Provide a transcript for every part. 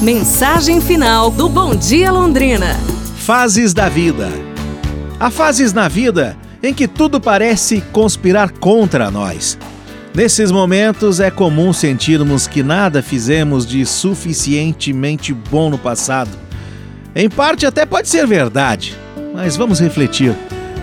Mensagem final do Bom Dia Londrina. Fases da vida. Há fases na vida em que tudo parece conspirar contra nós. Nesses momentos é comum sentirmos que nada fizemos de suficientemente bom no passado. Em parte até pode ser verdade, mas vamos refletir.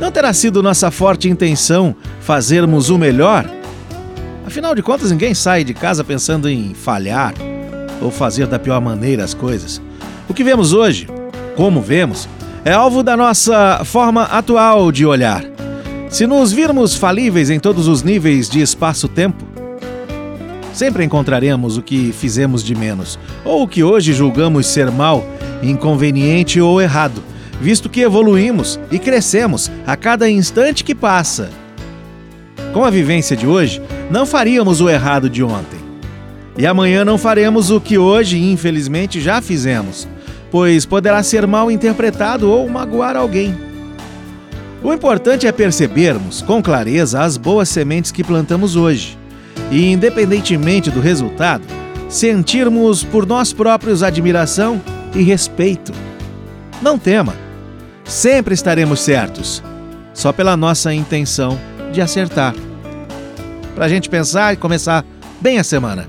Não terá sido nossa forte intenção fazermos o melhor? Afinal de contas, ninguém sai de casa pensando em falhar ou fazer da pior maneira as coisas. O que vemos hoje, como vemos, é alvo da nossa forma atual de olhar. Se nos virmos falíveis em todos os níveis de espaço-tempo, sempre encontraremos o que fizemos de menos, ou o que hoje julgamos ser mal, inconveniente ou errado, visto que evoluímos e crescemos a cada instante que passa. Com a vivência de hoje, não faríamos o errado de ontem. E amanhã não faremos o que hoje, infelizmente, já fizemos, pois poderá ser mal interpretado ou magoar alguém. O importante é percebermos com clareza as boas sementes que plantamos hoje e, independentemente do resultado, sentirmos por nós próprios admiração e respeito. Não tema, sempre estaremos certos, só pela nossa intenção de acertar. Para a gente pensar e começar bem a semana.